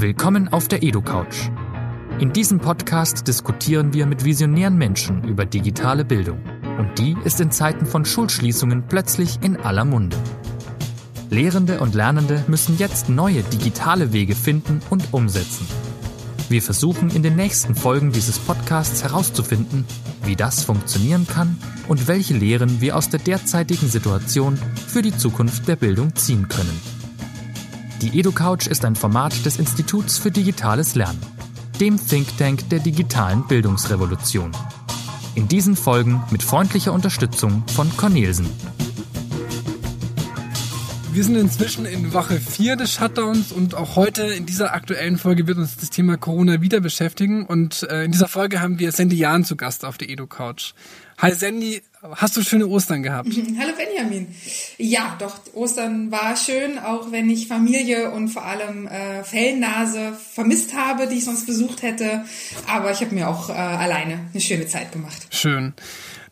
Willkommen auf der EduCouch. In diesem Podcast diskutieren wir mit visionären Menschen über digitale Bildung. Und die ist in Zeiten von Schulschließungen plötzlich in aller Munde. Lehrende und Lernende müssen jetzt neue digitale Wege finden und umsetzen. Wir versuchen in den nächsten Folgen dieses Podcasts herauszufinden, wie das funktionieren kann und welche Lehren wir aus der derzeitigen Situation für die Zukunft der Bildung ziehen können. Die EduCouch ist ein Format des Instituts für digitales Lernen, dem Think Tank der digitalen Bildungsrevolution. In diesen Folgen mit freundlicher Unterstützung von Cornelsen. Wir sind inzwischen in Woche 4 des Shutdowns und auch heute in dieser aktuellen Folge wird uns das Thema Corona wieder beschäftigen. Und äh, in dieser Folge haben wir Sandy Jahn zu Gast auf der Edo-Couch. Hi Sandy, hast du schöne Ostern gehabt? Hallo Benjamin. Ja, doch, Ostern war schön, auch wenn ich Familie und vor allem äh, Fellnase vermisst habe, die ich sonst besucht hätte. Aber ich habe mir auch äh, alleine eine schöne Zeit gemacht. Schön.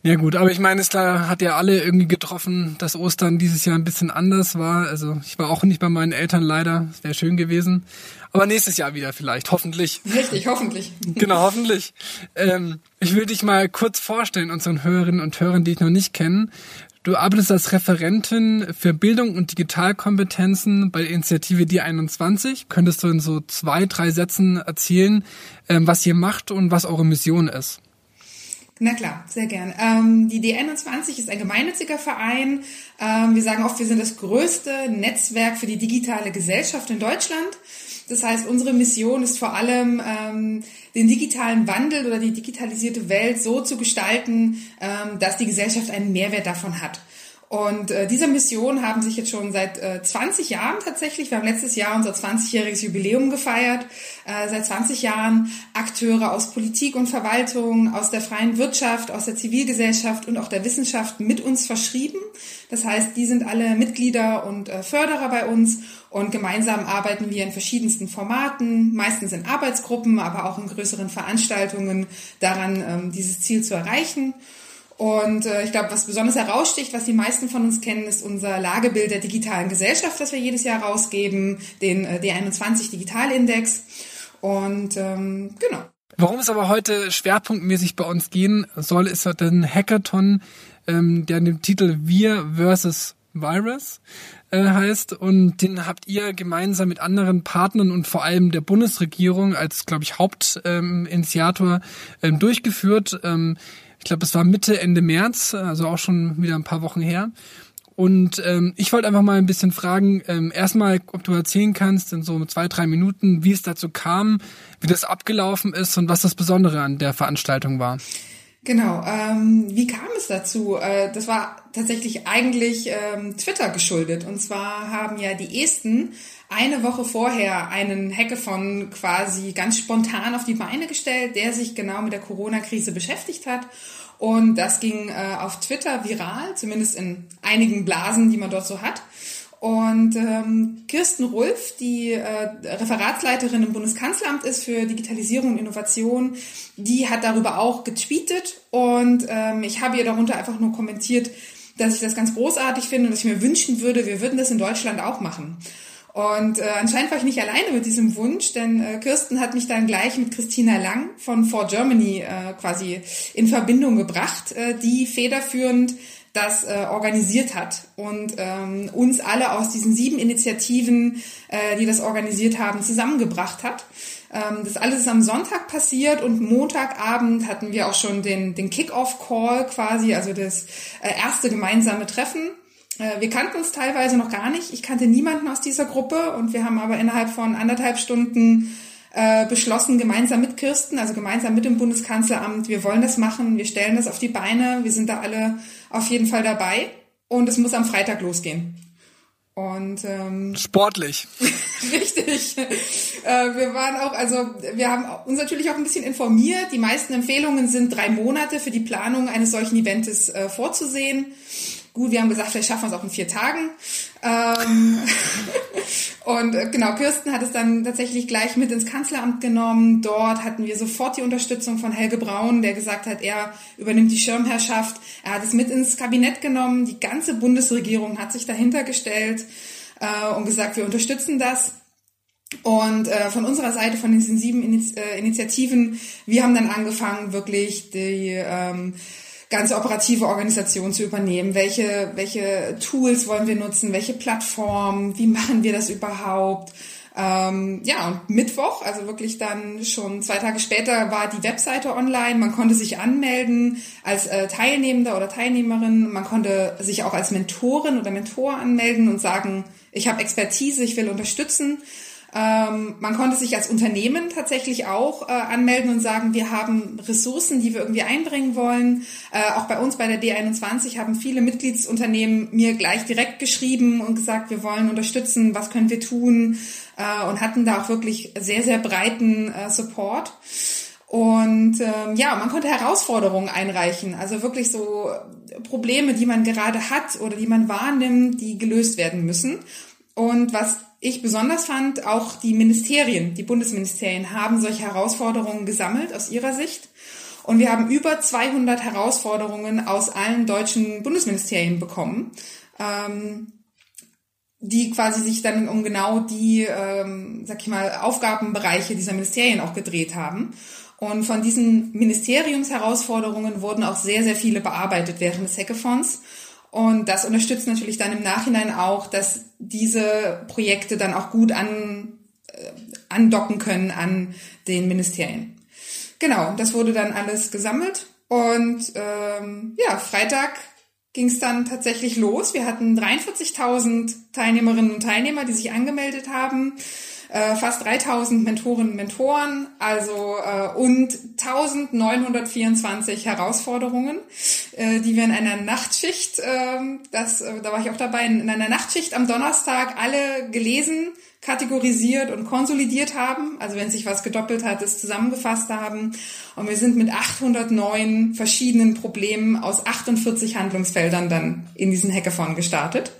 Ja gut, aber ich meine, es hat ja alle irgendwie getroffen, dass Ostern dieses Jahr ein bisschen anders war. Also ich war auch nicht bei meinen Eltern leider. Es wäre schön gewesen. Aber nächstes Jahr wieder vielleicht, hoffentlich. Richtig, hoffentlich. Genau, hoffentlich. Ähm, ich will dich mal kurz vorstellen, unseren Hörerinnen und Hörern, die ich noch nicht kenne. Du arbeitest als Referentin für Bildung und Digitalkompetenzen bei der Initiative D21. Könntest du in so zwei, drei Sätzen erzählen, ähm, was ihr macht und was eure Mission ist? Na klar, sehr gern. Ähm, die D21 ist ein gemeinnütziger Verein. Ähm, wir sagen oft, wir sind das größte Netzwerk für die digitale Gesellschaft in Deutschland. Das heißt, unsere Mission ist vor allem, ähm, den digitalen Wandel oder die digitalisierte Welt so zu gestalten, ähm, dass die Gesellschaft einen Mehrwert davon hat. Und äh, diese Mission haben sich jetzt schon seit äh, 20 Jahren tatsächlich, wir haben letztes Jahr unser 20-jähriges Jubiläum gefeiert, äh, seit 20 Jahren Akteure aus Politik und Verwaltung, aus der freien Wirtschaft, aus der Zivilgesellschaft und auch der Wissenschaft mit uns verschrieben. Das heißt, die sind alle Mitglieder und äh, Förderer bei uns und gemeinsam arbeiten wir in verschiedensten Formaten, meistens in Arbeitsgruppen, aber auch in größeren Veranstaltungen daran, ähm, dieses Ziel zu erreichen. Und äh, ich glaube, was besonders heraussticht, was die meisten von uns kennen, ist unser Lagebild der digitalen Gesellschaft, das wir jedes Jahr rausgeben, den äh, D21 Digitalindex. Und ähm, genau. Warum es aber heute schwerpunktmäßig bei uns gehen soll, ist halt ein Hackathon, ähm, der den Titel Wir versus Virus äh, heißt und den habt ihr gemeinsam mit anderen Partnern und vor allem der Bundesregierung als, glaube ich, Hauptinitiator ähm, ähm, durchgeführt. Ähm, glaube, es war Mitte, Ende März, also auch schon wieder ein paar Wochen her. Und ähm, ich wollte einfach mal ein bisschen fragen, ähm, erstmal, ob du erzählen kannst in so zwei, drei Minuten, wie es dazu kam, wie das abgelaufen ist und was das Besondere an der Veranstaltung war. Genau, ähm, wie kam es dazu? Äh, das war tatsächlich eigentlich ähm, Twitter geschuldet. Und zwar haben ja die Esten eine Woche vorher einen Hackathon quasi ganz spontan auf die Beine gestellt, der sich genau mit der Corona-Krise beschäftigt hat. Und das ging äh, auf Twitter viral, zumindest in einigen Blasen, die man dort so hat. Und ähm, Kirsten Rulf, die äh, Referatsleiterin im Bundeskanzleramt ist für Digitalisierung und Innovation, die hat darüber auch getweetet und ähm, ich habe ihr darunter einfach nur kommentiert, dass ich das ganz großartig finde und dass ich mir wünschen würde, wir würden das in Deutschland auch machen. Und äh, anscheinend war ich nicht alleine mit diesem Wunsch, denn äh, Kirsten hat mich dann gleich mit Christina Lang von For Germany äh, quasi in Verbindung gebracht, äh, die federführend das äh, organisiert hat und ähm, uns alle aus diesen sieben Initiativen, äh, die das organisiert haben, zusammengebracht hat. Ähm, das alles ist am Sonntag passiert und Montagabend hatten wir auch schon den, den Kick-Off-Call quasi, also das äh, erste gemeinsame Treffen wir kannten uns teilweise noch gar nicht. Ich kannte niemanden aus dieser Gruppe und wir haben aber innerhalb von anderthalb Stunden äh, beschlossen, gemeinsam mit Kirsten, also gemeinsam mit dem Bundeskanzleramt, wir wollen das machen, wir stellen das auf die Beine, wir sind da alle auf jeden Fall dabei und es muss am Freitag losgehen. Und ähm, sportlich. richtig. Äh, wir waren auch, also wir haben uns natürlich auch ein bisschen informiert. Die meisten Empfehlungen sind drei Monate für die Planung eines solchen Events äh, vorzusehen. Gut, wir haben gesagt, vielleicht schaffen wir es auch in vier Tagen. Ähm, und äh, genau, Kirsten hat es dann tatsächlich gleich mit ins Kanzleramt genommen. Dort hatten wir sofort die Unterstützung von Helge Braun, der gesagt hat, er übernimmt die Schirmherrschaft. Er hat es mit ins Kabinett genommen. Die ganze Bundesregierung hat sich dahinter gestellt äh, und gesagt, wir unterstützen das. Und äh, von unserer Seite, von diesen sieben äh, Initiativen, wir haben dann angefangen, wirklich die ähm, ganze operative Organisation zu übernehmen. Welche, welche Tools wollen wir nutzen? Welche Plattformen? Wie machen wir das überhaupt? Ähm, ja, und Mittwoch, also wirklich dann schon zwei Tage später, war die Webseite online. Man konnte sich anmelden als äh, Teilnehmender oder Teilnehmerin. Man konnte sich auch als Mentorin oder Mentor anmelden und sagen, ich habe Expertise, ich will unterstützen. Ähm, man konnte sich als Unternehmen tatsächlich auch äh, anmelden und sagen, wir haben Ressourcen, die wir irgendwie einbringen wollen. Äh, auch bei uns bei der D21 haben viele Mitgliedsunternehmen mir gleich direkt geschrieben und gesagt, wir wollen unterstützen, was können wir tun äh, und hatten da auch wirklich sehr, sehr breiten äh, Support. Und ähm, ja, man konnte Herausforderungen einreichen, also wirklich so Probleme, die man gerade hat oder die man wahrnimmt, die gelöst werden müssen. Und was ich besonders fand, auch die Ministerien, die Bundesministerien haben solche Herausforderungen gesammelt aus ihrer Sicht. Und wir haben über 200 Herausforderungen aus allen deutschen Bundesministerien bekommen, ähm, die quasi sich dann um genau die, ähm, sag ich mal, Aufgabenbereiche dieser Ministerien auch gedreht haben. Und von diesen Ministeriumsherausforderungen wurden auch sehr, sehr viele bearbeitet während des Hackathons. Und das unterstützt natürlich dann im Nachhinein auch, dass diese Projekte dann auch gut an, äh, andocken können an den Ministerien. Genau, das wurde dann alles gesammelt. Und ähm, ja, Freitag ging es dann tatsächlich los. Wir hatten 43.000 Teilnehmerinnen und Teilnehmer, die sich angemeldet haben äh, fast 3000 Mentorinnen und Mentoren, also äh, und 1924 Herausforderungen, äh, die wir in einer Nachtschicht, äh, das, äh, da war ich auch dabei, in einer Nachtschicht am Donnerstag alle gelesen, kategorisiert und konsolidiert haben, also wenn sich was gedoppelt hat, es zusammengefasst haben. Und wir sind mit 809 verschiedenen Problemen aus 48 Handlungsfeldern dann in diesen Hackathon gestartet.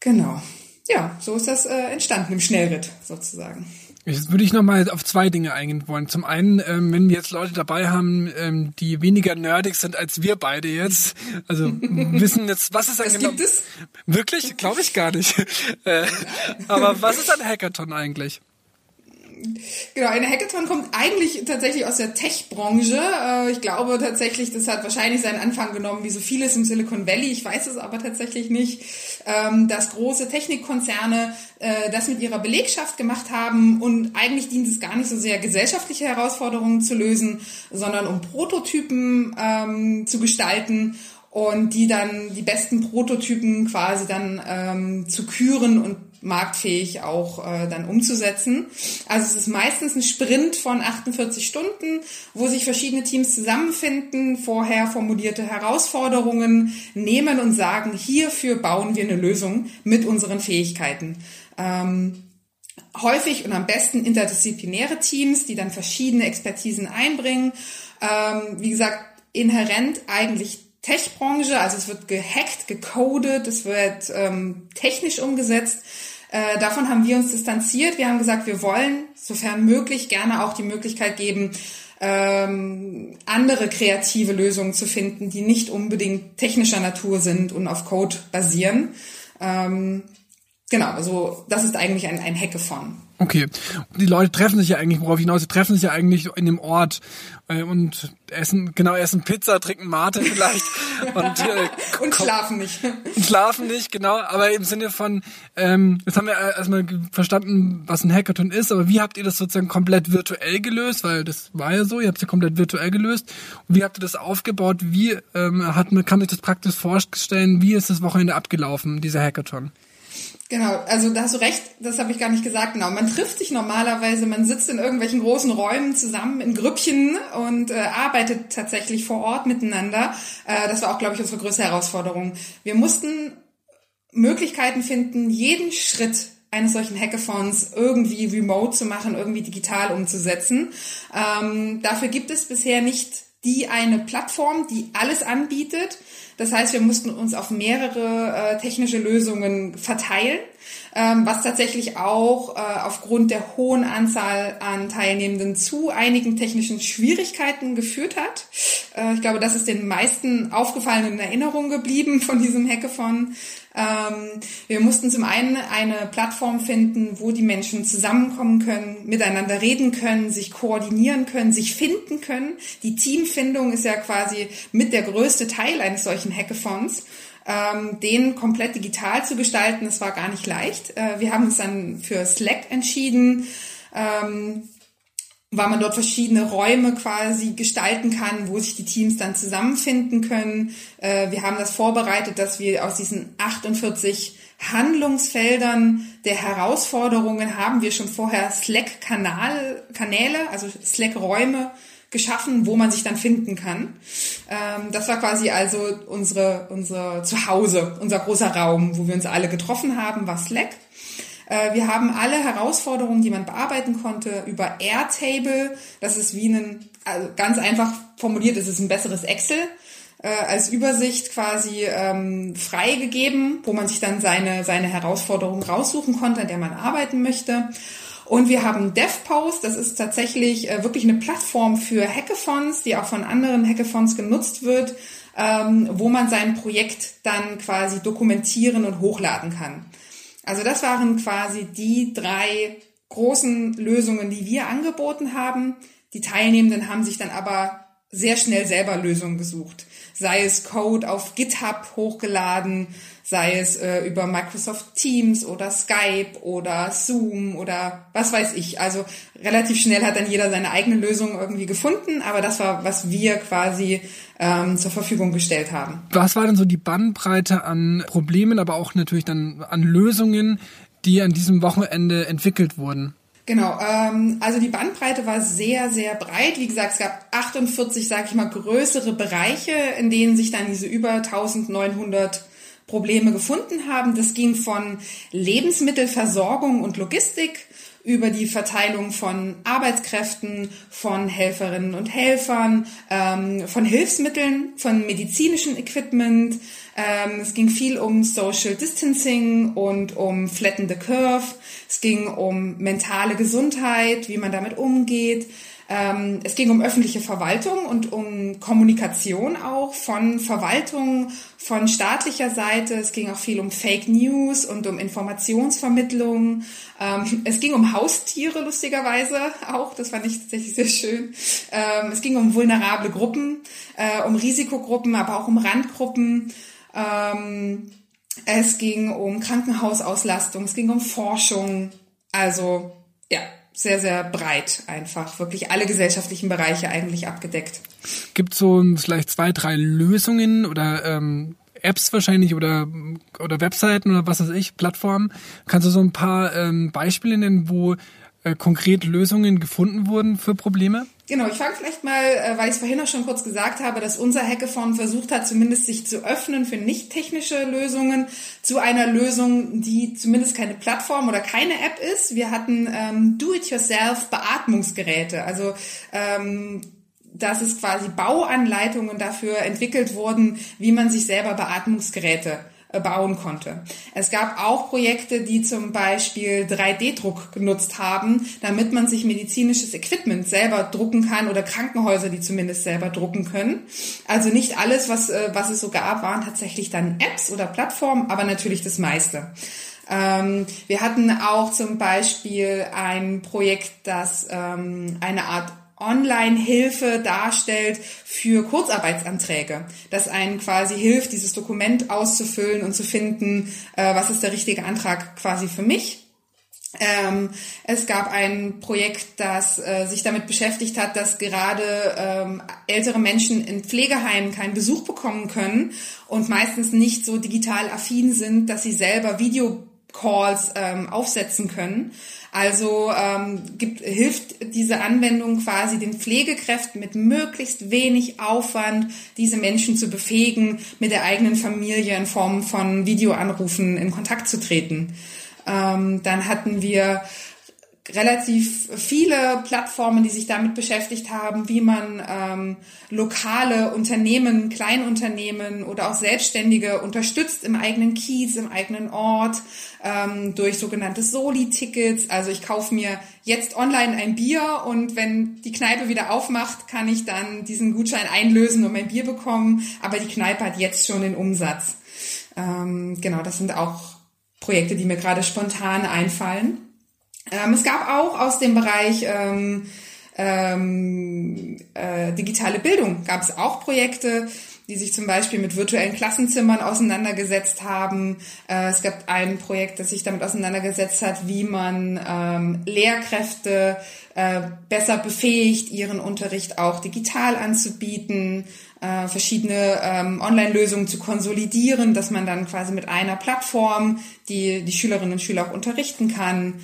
Genau ja, so ist das äh, entstanden im Schnellritt sozusagen. Jetzt würde ich nochmal auf zwei Dinge eingehen wollen. Zum einen, ähm, wenn wir jetzt Leute dabei haben, ähm, die weniger nerdig sind als wir beide jetzt, also wissen jetzt, was ist ein genau... Gibt es? Wirklich? Glaube ich gar nicht. äh, aber was ist ein Hackathon eigentlich? Genau, eine Hackathon kommt eigentlich tatsächlich aus der Tech-Branche. Äh, ich glaube tatsächlich, das hat wahrscheinlich seinen Anfang genommen, wie so vieles im Silicon Valley. Ich weiß es aber tatsächlich nicht, ähm, dass große Technikkonzerne äh, das mit ihrer Belegschaft gemacht haben und eigentlich dient es gar nicht so sehr, gesellschaftliche Herausforderungen zu lösen, sondern um Prototypen ähm, zu gestalten und die dann die besten Prototypen quasi dann ähm, zu küren und marktfähig auch äh, dann umzusetzen. Also es ist meistens ein Sprint von 48 Stunden, wo sich verschiedene Teams zusammenfinden, vorher formulierte Herausforderungen nehmen und sagen, hierfür bauen wir eine Lösung mit unseren Fähigkeiten. Ähm, häufig und am besten interdisziplinäre Teams, die dann verschiedene Expertisen einbringen. Ähm, wie gesagt, inhärent eigentlich Tech-Branche, also es wird gehackt, gecodet, es wird ähm, technisch umgesetzt. Äh, davon haben wir uns distanziert. Wir haben gesagt, wir wollen, sofern möglich, gerne auch die Möglichkeit geben, ähm, andere kreative Lösungen zu finden, die nicht unbedingt technischer Natur sind und auf Code basieren. Ähm, genau, also das ist eigentlich ein, ein Hackathon. Okay. Die Leute treffen sich ja eigentlich, worauf hinaus, sie treffen sich ja eigentlich in dem Ort äh, und essen, genau, essen Pizza, trinken Mate vielleicht und, äh, und schlafen nicht. Schlafen nicht, genau, aber im Sinne von, ähm, jetzt haben wir erstmal verstanden, was ein Hackathon ist, aber wie habt ihr das sozusagen komplett virtuell gelöst? Weil das war ja so, ihr habt es ja komplett virtuell gelöst. Und wie habt ihr das aufgebaut? Wie ähm, hat man, kann man sich das praktisch vorstellen, wie ist das Wochenende abgelaufen, dieser Hackathon? Genau, also da hast du recht, das habe ich gar nicht gesagt. Genau, man trifft sich normalerweise, man sitzt in irgendwelchen großen Räumen zusammen in Grüppchen und äh, arbeitet tatsächlich vor Ort miteinander. Äh, das war auch, glaube ich, unsere größte Herausforderung. Wir mussten Möglichkeiten finden, jeden Schritt eines solchen Hackathons irgendwie remote zu machen, irgendwie digital umzusetzen. Ähm, dafür gibt es bisher nicht die eine Plattform, die alles anbietet. Das heißt, wir mussten uns auf mehrere äh, technische Lösungen verteilen. ähm, was tatsächlich auch äh, aufgrund der hohen Anzahl an Teilnehmenden zu einigen technischen Schwierigkeiten geführt hat. Äh, ich glaube, das ist den meisten aufgefallen in Erinnerung geblieben von diesem Hackathon. Ähm, wir mussten zum einen eine Plattform finden, wo die Menschen zusammenkommen können, miteinander reden können, sich koordinieren können, sich finden können. Die Teamfindung ist ja quasi mit der größte Teil eines solchen Hackathons. Ähm, den komplett digital zu gestalten, das war gar nicht leicht. Äh, wir haben uns dann für Slack entschieden. Ähm, weil man dort verschiedene Räume quasi gestalten kann, wo sich die Teams dann zusammenfinden können. Äh, wir haben das vorbereitet, dass wir aus diesen 48 Handlungsfeldern der Herausforderungen haben wir schon vorher Slack-Kanäle, also Slack-Räume geschaffen, wo man sich dann finden kann. Ähm, das war quasi also unsere, unsere Zuhause, unser großer Raum, wo wir uns alle getroffen haben, war Slack. Äh, wir haben alle Herausforderungen, die man bearbeiten konnte, über Airtable. Das ist wie ein, also ganz einfach formuliert, es ist ein besseres Excel äh, als Übersicht quasi ähm, freigegeben, wo man sich dann seine, seine Herausforderungen raussuchen konnte, an der man arbeiten möchte. Und wir haben DevPost, das ist tatsächlich äh, wirklich eine Plattform für Hackathons, die auch von anderen Hackathons genutzt wird, ähm, wo man sein Projekt dann quasi dokumentieren und hochladen kann. Also das waren quasi die drei großen Lösungen, die wir angeboten haben. Die Teilnehmenden haben sich dann aber sehr schnell selber Lösungen gesucht. Sei es Code auf GitHub hochgeladen, sei es äh, über Microsoft Teams oder Skype oder Zoom oder was weiß ich. Also relativ schnell hat dann jeder seine eigene Lösung irgendwie gefunden, aber das war, was wir quasi ähm, zur Verfügung gestellt haben. Was war denn so die Bandbreite an Problemen, aber auch natürlich dann an Lösungen, die an diesem Wochenende entwickelt wurden? Genau, ähm, also die Bandbreite war sehr, sehr breit. Wie gesagt, es gab 48, sage ich mal, größere Bereiche, in denen sich dann diese über 1900 Probleme gefunden haben. Das ging von Lebensmittelversorgung und Logistik über die Verteilung von Arbeitskräften, von Helferinnen und Helfern, ähm, von Hilfsmitteln, von medizinischem Equipment. Ähm, es ging viel um Social Distancing und um Flatten the Curve. Es ging um mentale Gesundheit, wie man damit umgeht. Ähm, es ging um öffentliche Verwaltung und um Kommunikation auch von Verwaltung, von staatlicher Seite. Es ging auch viel um Fake News und um Informationsvermittlung. Ähm, es ging um Haustiere, lustigerweise auch. Das fand ich tatsächlich sehr schön. Ähm, es ging um vulnerable Gruppen, äh, um Risikogruppen, aber auch um Randgruppen. Ähm, es ging um Krankenhausauslastung, es ging um Forschung. Also, ja, sehr, sehr breit einfach. Wirklich alle gesellschaftlichen Bereiche eigentlich abgedeckt. Gibt so vielleicht zwei, drei Lösungen oder ähm, Apps wahrscheinlich oder, oder Webseiten oder was weiß ich, Plattformen. Kannst du so ein paar ähm, Beispiele nennen, wo äh, konkret Lösungen gefunden wurden für Probleme? Genau, ich fange vielleicht mal, äh, weil ich es vorhin auch schon kurz gesagt habe, dass unser Hackathon versucht hat, zumindest sich zu öffnen für nicht technische Lösungen zu einer Lösung, die zumindest keine Plattform oder keine App ist. Wir hatten ähm, Do-it-yourself Beatmungsgeräte, also ähm, dass es quasi Bauanleitungen dafür entwickelt wurden, wie man sich selber Beatmungsgeräte bauen konnte. Es gab auch Projekte, die zum Beispiel 3D-Druck genutzt haben, damit man sich medizinisches Equipment selber drucken kann oder Krankenhäuser, die zumindest selber drucken können. Also nicht alles, was, äh, was es so gab, waren tatsächlich dann Apps oder Plattformen, aber natürlich das meiste. Ähm, wir hatten auch zum Beispiel ein Projekt, das ähm, eine Art Online-Hilfe darstellt für Kurzarbeitsanträge, das einen quasi hilft, dieses Dokument auszufüllen und zu finden, äh, was ist der richtige Antrag quasi für mich. Ähm, es gab ein Projekt, das äh, sich damit beschäftigt hat, dass gerade ähm, ältere Menschen in Pflegeheimen keinen Besuch bekommen können und meistens nicht so digital affin sind, dass sie selber Videocalls ähm, aufsetzen können. Also ähm, gibt, hilft diese Anwendung quasi den Pflegekräften mit möglichst wenig Aufwand, diese Menschen zu befähigen, mit der eigenen Familie in Form von Videoanrufen in Kontakt zu treten. Ähm, dann hatten wir relativ viele Plattformen, die sich damit beschäftigt haben, wie man ähm, lokale Unternehmen, Kleinunternehmen oder auch Selbstständige unterstützt im eigenen Kiez, im eigenen Ort, ähm, durch sogenannte Soli-Tickets. Also ich kaufe mir jetzt online ein Bier und wenn die Kneipe wieder aufmacht, kann ich dann diesen Gutschein einlösen und mein Bier bekommen. Aber die Kneipe hat jetzt schon den Umsatz. Ähm, genau, das sind auch Projekte, die mir gerade spontan einfallen. Ähm, es gab auch aus dem Bereich ähm, ähm, äh, digitale Bildung gab es auch Projekte, die sich zum Beispiel mit virtuellen Klassenzimmern auseinandergesetzt haben. Äh, es gab ein Projekt, das sich damit auseinandergesetzt hat, wie man ähm, Lehrkräfte äh, besser befähigt, ihren Unterricht auch digital anzubieten, äh, verschiedene ähm, Online-Lösungen zu konsolidieren, dass man dann quasi mit einer Plattform die, die Schülerinnen und Schüler auch unterrichten kann.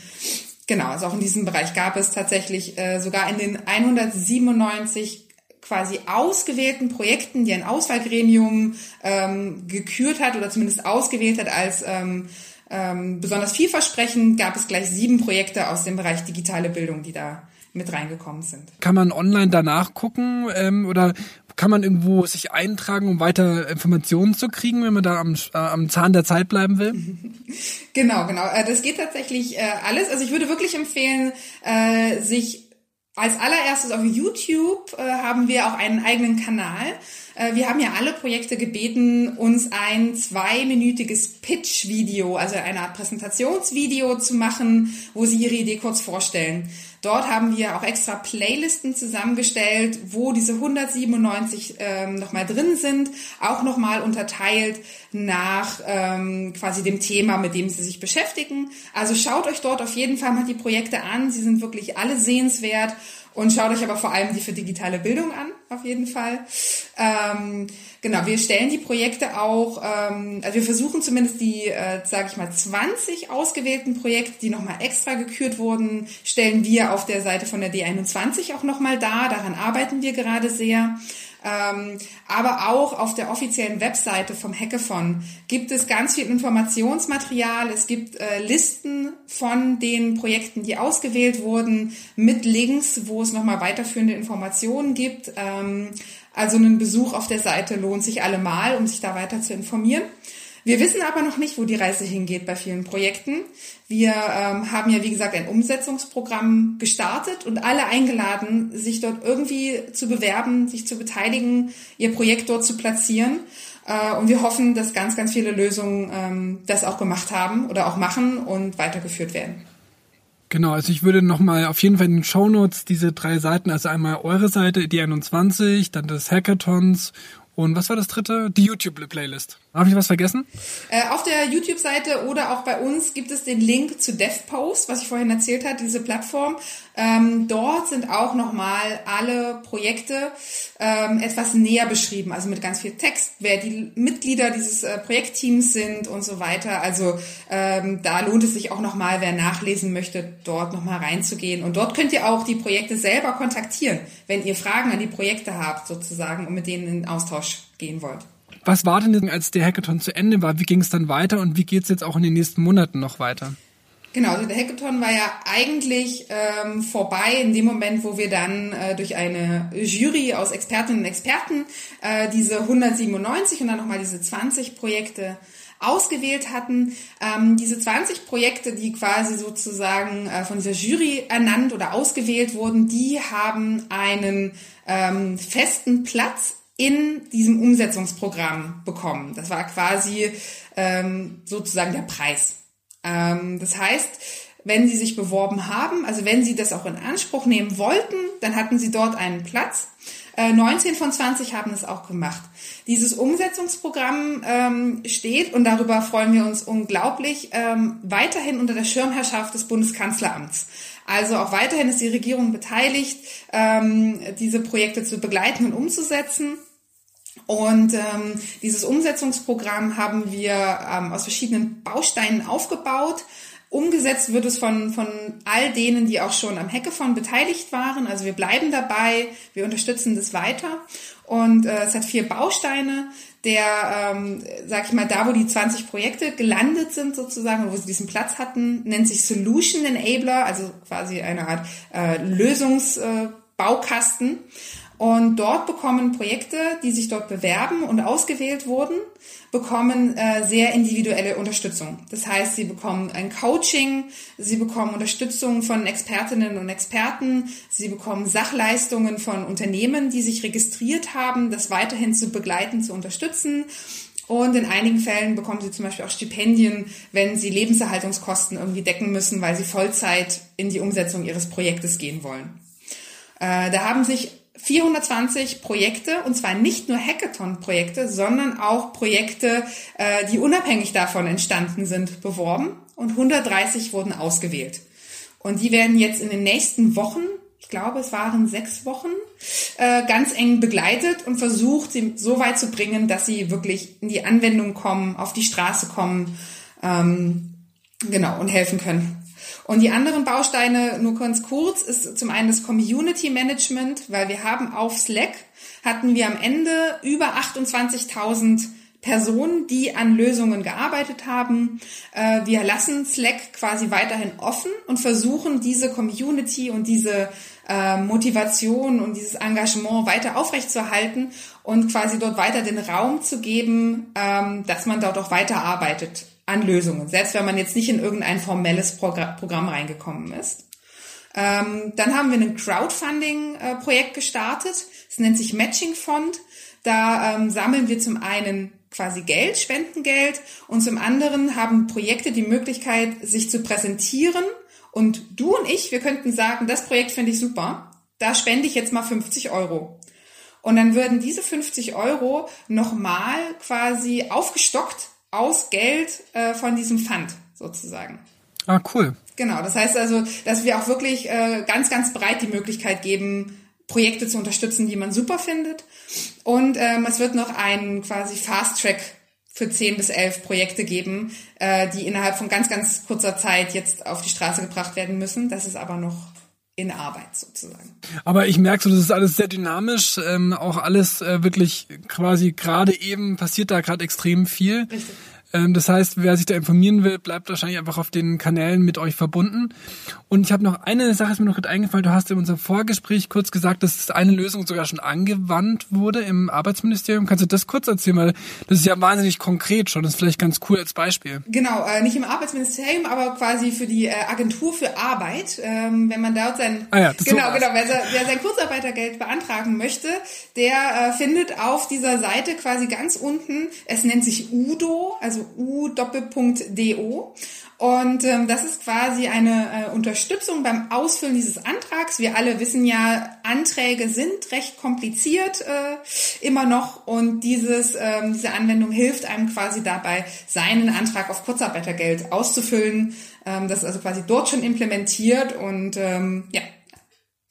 Genau, also auch in diesem Bereich gab es tatsächlich äh, sogar in den 197 quasi ausgewählten Projekten, die ein Auswahlgremium ähm, gekürt hat oder zumindest ausgewählt hat als ähm, ähm, besonders vielversprechend, gab es gleich sieben Projekte aus dem Bereich digitale Bildung, die da mit reingekommen sind. Kann man online danach gucken ähm, oder kann man irgendwo sich eintragen, um weiter Informationen zu kriegen, wenn man da am, äh, am Zahn der Zeit bleiben will? Genau, genau. Äh, das geht tatsächlich äh, alles. Also ich würde wirklich empfehlen, äh, sich als allererstes auf YouTube äh, haben wir auch einen eigenen Kanal. Äh, wir haben ja alle Projekte gebeten, uns ein zweiminütiges Pitch-Video, also eine Art Präsentationsvideo zu machen, wo sie ihre Idee kurz vorstellen. Dort haben wir auch extra Playlisten zusammengestellt, wo diese 197 ähm, nochmal drin sind, auch nochmal unterteilt nach ähm, quasi dem Thema, mit dem Sie sich beschäftigen. Also schaut euch dort auf jeden Fall mal die Projekte an. Sie sind wirklich alle sehenswert und schaut euch aber vor allem die für digitale Bildung an, auf jeden Fall. Ähm, genau, wir stellen die Projekte auch, ähm, also wir versuchen zumindest die, äh, sage ich mal, 20 ausgewählten Projekte, die nochmal extra gekürt wurden, stellen wir auf der Seite von der D21 auch nochmal dar. Daran arbeiten wir gerade sehr. Ähm, aber auch auf der offiziellen Webseite vom Hackathon gibt es ganz viel Informationsmaterial. Es gibt äh, Listen von den Projekten, die ausgewählt wurden, mit Links, wo es nochmal weiterführende Informationen gibt. Ähm, also ein Besuch auf der Seite lohnt sich allemal, um sich da weiter zu informieren. Wir wissen aber noch nicht, wo die Reise hingeht bei vielen Projekten. Wir ähm, haben ja, wie gesagt, ein Umsetzungsprogramm gestartet und alle eingeladen, sich dort irgendwie zu bewerben, sich zu beteiligen, ihr Projekt dort zu platzieren. Äh, und wir hoffen, dass ganz, ganz viele Lösungen ähm, das auch gemacht haben oder auch machen und weitergeführt werden. Genau, also ich würde nochmal auf jeden Fall in den Show Notes diese drei Seiten, also einmal eure Seite, die 21, dann des Hackathons und was war das dritte? Die YouTube-Playlist. Habe ich was vergessen? Äh, auf der YouTube-Seite oder auch bei uns gibt es den Link zu DevPost, was ich vorhin erzählt habe, diese Plattform. Ähm, dort sind auch nochmal alle Projekte ähm, etwas näher beschrieben, also mit ganz viel Text, wer die Mitglieder dieses äh, Projektteams sind und so weiter. Also ähm, da lohnt es sich auch nochmal, wer nachlesen möchte, dort nochmal reinzugehen. Und dort könnt ihr auch die Projekte selber kontaktieren, wenn ihr Fragen an die Projekte habt, sozusagen, und mit denen in Austausch gehen wollt. Was war denn, als der Hackathon zu Ende war? Wie ging es dann weiter und wie geht es jetzt auch in den nächsten Monaten noch weiter? Genau, also der Hackathon war ja eigentlich ähm, vorbei in dem Moment, wo wir dann äh, durch eine Jury aus Expertinnen und Experten äh, diese 197 und dann nochmal diese 20 Projekte ausgewählt hatten. Ähm, diese 20 Projekte, die quasi sozusagen äh, von dieser Jury ernannt oder ausgewählt wurden, die haben einen ähm, festen Platz in diesem Umsetzungsprogramm bekommen. Das war quasi ähm, sozusagen der Preis. Ähm, das heißt, wenn Sie sich beworben haben, also wenn Sie das auch in Anspruch nehmen wollten, dann hatten Sie dort einen Platz. Äh, 19 von 20 haben es auch gemacht. Dieses Umsetzungsprogramm ähm, steht, und darüber freuen wir uns unglaublich, ähm, weiterhin unter der Schirmherrschaft des Bundeskanzleramts. Also auch weiterhin ist die Regierung beteiligt, ähm, diese Projekte zu begleiten und umzusetzen. Und ähm, dieses Umsetzungsprogramm haben wir ähm, aus verschiedenen Bausteinen aufgebaut. Umgesetzt wird es von, von all denen, die auch schon am Hackathon beteiligt waren. Also wir bleiben dabei, wir unterstützen das weiter. Und äh, es hat vier Bausteine. Der, ähm, sag ich mal, da wo die 20 Projekte gelandet sind sozusagen, wo sie diesen Platz hatten, nennt sich Solution Enabler, also quasi eine Art äh, Lösungsbaukasten. Äh, und dort bekommen Projekte, die sich dort bewerben und ausgewählt wurden, bekommen äh, sehr individuelle Unterstützung. Das heißt, sie bekommen ein Coaching, sie bekommen Unterstützung von Expertinnen und Experten, sie bekommen Sachleistungen von Unternehmen, die sich registriert haben, das weiterhin zu begleiten, zu unterstützen. Und in einigen Fällen bekommen sie zum Beispiel auch Stipendien, wenn sie Lebenserhaltungskosten irgendwie decken müssen, weil sie Vollzeit in die Umsetzung ihres Projektes gehen wollen. Äh, da haben sich 420 Projekte, und zwar nicht nur Hackathon-Projekte, sondern auch Projekte, äh, die unabhängig davon entstanden sind, beworben und 130 wurden ausgewählt. Und die werden jetzt in den nächsten Wochen, ich glaube es waren sechs Wochen, äh, ganz eng begleitet und versucht, sie so weit zu bringen, dass sie wirklich in die Anwendung kommen, auf die Straße kommen, ähm, genau, und helfen können. Und die anderen Bausteine, nur ganz kurz, ist zum einen das Community Management, weil wir haben auf Slack, hatten wir am Ende über 28.000 Personen, die an Lösungen gearbeitet haben. Äh, wir lassen Slack quasi weiterhin offen und versuchen diese Community und diese äh, Motivation und dieses Engagement weiter aufrechtzuerhalten und quasi dort weiter den Raum zu geben, ähm, dass man dort auch weiterarbeitet an Lösungen, selbst wenn man jetzt nicht in irgendein formelles Programm reingekommen ist. Ähm, dann haben wir ein Crowdfunding-Projekt gestartet. Es nennt sich Matching Fund. Da ähm, sammeln wir zum einen quasi Geld, Spendengeld und zum anderen haben Projekte die Möglichkeit, sich zu präsentieren. Und du und ich, wir könnten sagen, das Projekt finde ich super. Da spende ich jetzt mal 50 Euro. Und dann würden diese 50 Euro nochmal quasi aufgestockt aus Geld äh, von diesem Fund sozusagen. Ah, cool. Genau, das heißt also, dass wir auch wirklich äh, ganz, ganz breit die Möglichkeit geben, Projekte zu unterstützen, die man super findet. Und ähm, es wird noch einen quasi Fast Track für 10 bis 11 Projekte geben, äh, die innerhalb von ganz, ganz kurzer Zeit jetzt auf die Straße gebracht werden müssen. Das ist aber noch in Arbeit sozusagen. Aber ich merke so, das ist alles sehr dynamisch, ähm, auch alles äh, wirklich quasi gerade eben passiert da gerade extrem viel. Richtig. Ähm, das heißt, wer sich da informieren will, bleibt wahrscheinlich einfach auf den Kanälen mit euch verbunden. Und ich habe noch eine Sache, ist mir noch gerade eingefallen. Du hast in unserem Vorgespräch kurz gesagt, dass eine Lösung sogar schon angewandt wurde im Arbeitsministerium. Kannst du das kurz erzählen? Weil das ist ja wahnsinnig konkret schon. Das ist vielleicht ganz cool als Beispiel. Genau, äh, nicht im Arbeitsministerium, aber quasi für die äh, Agentur für Arbeit. Ähm, wenn man dort sein, ah ja, genau, genau, wer, wer, sein Kurzarbeitergeld beantragen möchte, der äh, findet auf dieser Seite quasi ganz unten, es nennt sich UDO, also also u-do. Und ähm, das ist quasi eine äh, Unterstützung beim Ausfüllen dieses Antrags. Wir alle wissen ja, Anträge sind recht kompliziert äh, immer noch und dieses, ähm, diese Anwendung hilft einem quasi dabei, seinen Antrag auf Kurzarbeitergeld auszufüllen. Ähm, das ist also quasi dort schon implementiert und ähm, ja,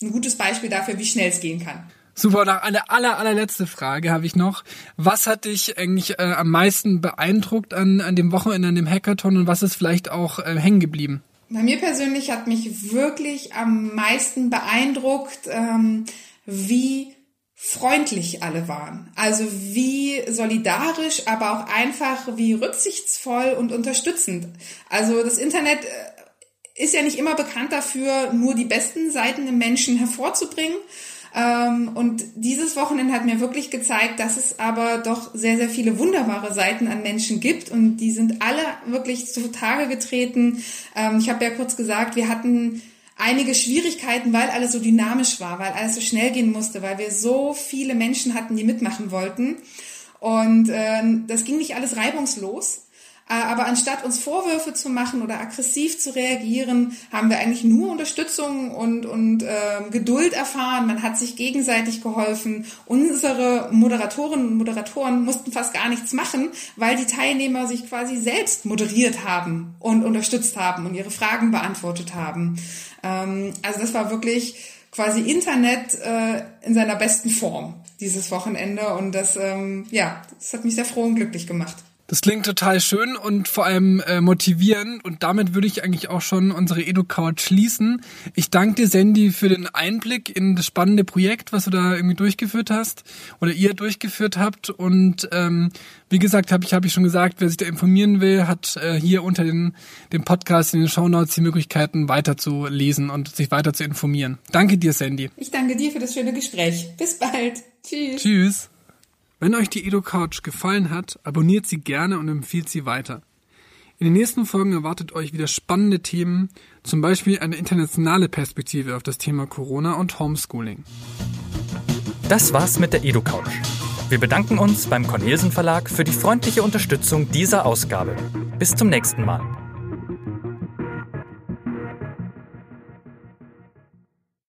ein gutes Beispiel dafür, wie schnell es gehen kann. Super, noch eine aller, allerletzte Frage habe ich noch. Was hat dich eigentlich äh, am meisten beeindruckt an, an dem Wochenende, an dem Hackathon und was ist vielleicht auch äh, hängen geblieben? Bei mir persönlich hat mich wirklich am meisten beeindruckt, ähm, wie freundlich alle waren. Also wie solidarisch, aber auch einfach wie rücksichtsvoll und unterstützend. Also das Internet äh, ist ja nicht immer bekannt dafür, nur die besten Seiten im Menschen hervorzubringen, und dieses Wochenende hat mir wirklich gezeigt, dass es aber doch sehr, sehr viele wunderbare Seiten an Menschen gibt und die sind alle wirklich zutage getreten. Ähm, ich habe ja kurz gesagt, wir hatten einige Schwierigkeiten, weil alles so dynamisch war, weil alles so schnell gehen musste, weil wir so viele Menschen hatten, die mitmachen wollten. Und äh, das ging nicht alles reibungslos. Äh, aber anstatt uns Vorwürfe zu machen oder aggressiv zu reagieren, haben wir eigentlich nur Unterstützung und, und äh, Geduld erfahren. Man hat sich gegenseitig geholfen. Unsere Moderatorinnen und Moderatoren mussten fast gar nichts machen, weil die Teilnehmer sich quasi selbst moderiert haben und unterstützt haben und ihre Fragen beantwortet haben. Ähm, also das war wirklich quasi Internet äh, in seiner besten Form dieses Wochenende und das ähm, ja, das hat mich sehr froh und glücklich gemacht. Das klingt total schön und vor allem äh, motivierend und damit würde ich eigentlich auch schon unsere EduCouch schließen. Ich danke dir, Sandy, für den Einblick in das spannende Projekt, was du da irgendwie durchgeführt hast oder ihr durchgeführt habt und ähm, wie gesagt, habe ich, hab ich schon gesagt, wer sich da informieren will, hat äh, hier unter den, dem Podcast in den Shownotes die Möglichkeiten weiter zu lesen und sich weiter zu informieren. Danke dir, Sandy. Ich danke dir für das schöne Gespräch. Bis bald. Tschüss. Tschüss. Wenn euch die EduCouch gefallen hat, abonniert sie gerne und empfiehlt sie weiter. In den nächsten Folgen erwartet euch wieder spannende Themen, zum Beispiel eine internationale Perspektive auf das Thema Corona und Homeschooling. Das war's mit der EduCouch. Wir bedanken uns beim Cornelsen Verlag für die freundliche Unterstützung dieser Ausgabe. Bis zum nächsten Mal.